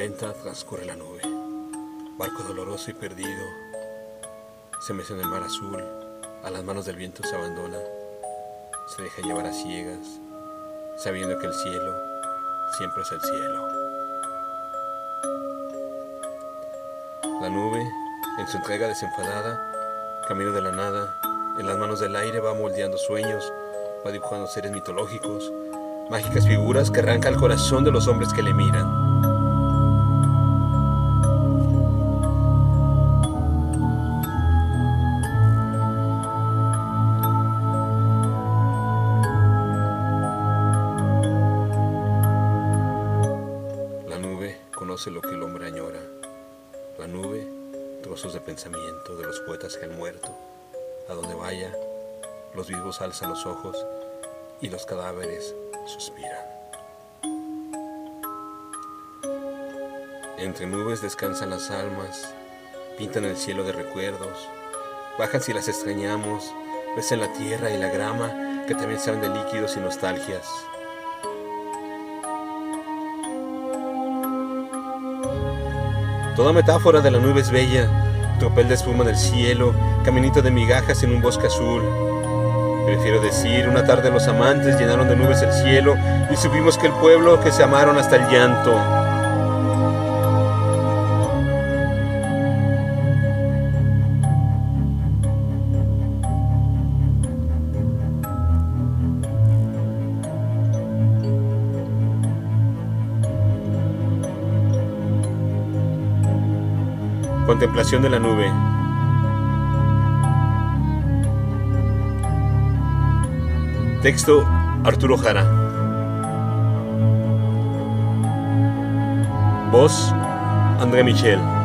Transcurre la nube, barco doloroso y perdido, se mece en el mar azul, a las manos del viento se abandona, se deja llevar a ciegas, sabiendo que el cielo siempre es el cielo. La nube, en su entrega desenfadada, camino de la nada, en las manos del aire va moldeando sueños, va dibujando seres mitológicos, mágicas figuras que arranca el corazón de los hombres que le miran. Lo que el hombre añora. La nube, trozos de pensamiento de los poetas que han muerto. A donde vaya, los vivos alzan los ojos y los cadáveres suspiran. Entre nubes descansan las almas, pintan el cielo de recuerdos, bajan si las extrañamos, besan la tierra y la grama que también saben de líquidos y nostalgias. Toda metáfora de la nube es bella, tropel de espuma del cielo, caminito de migajas en un bosque azul. Prefiero decir, una tarde los amantes llenaron de nubes el cielo y supimos que el pueblo que se amaron hasta el llanto. Contemplación de la nube. Texto Arturo Jara. Voz André Michel.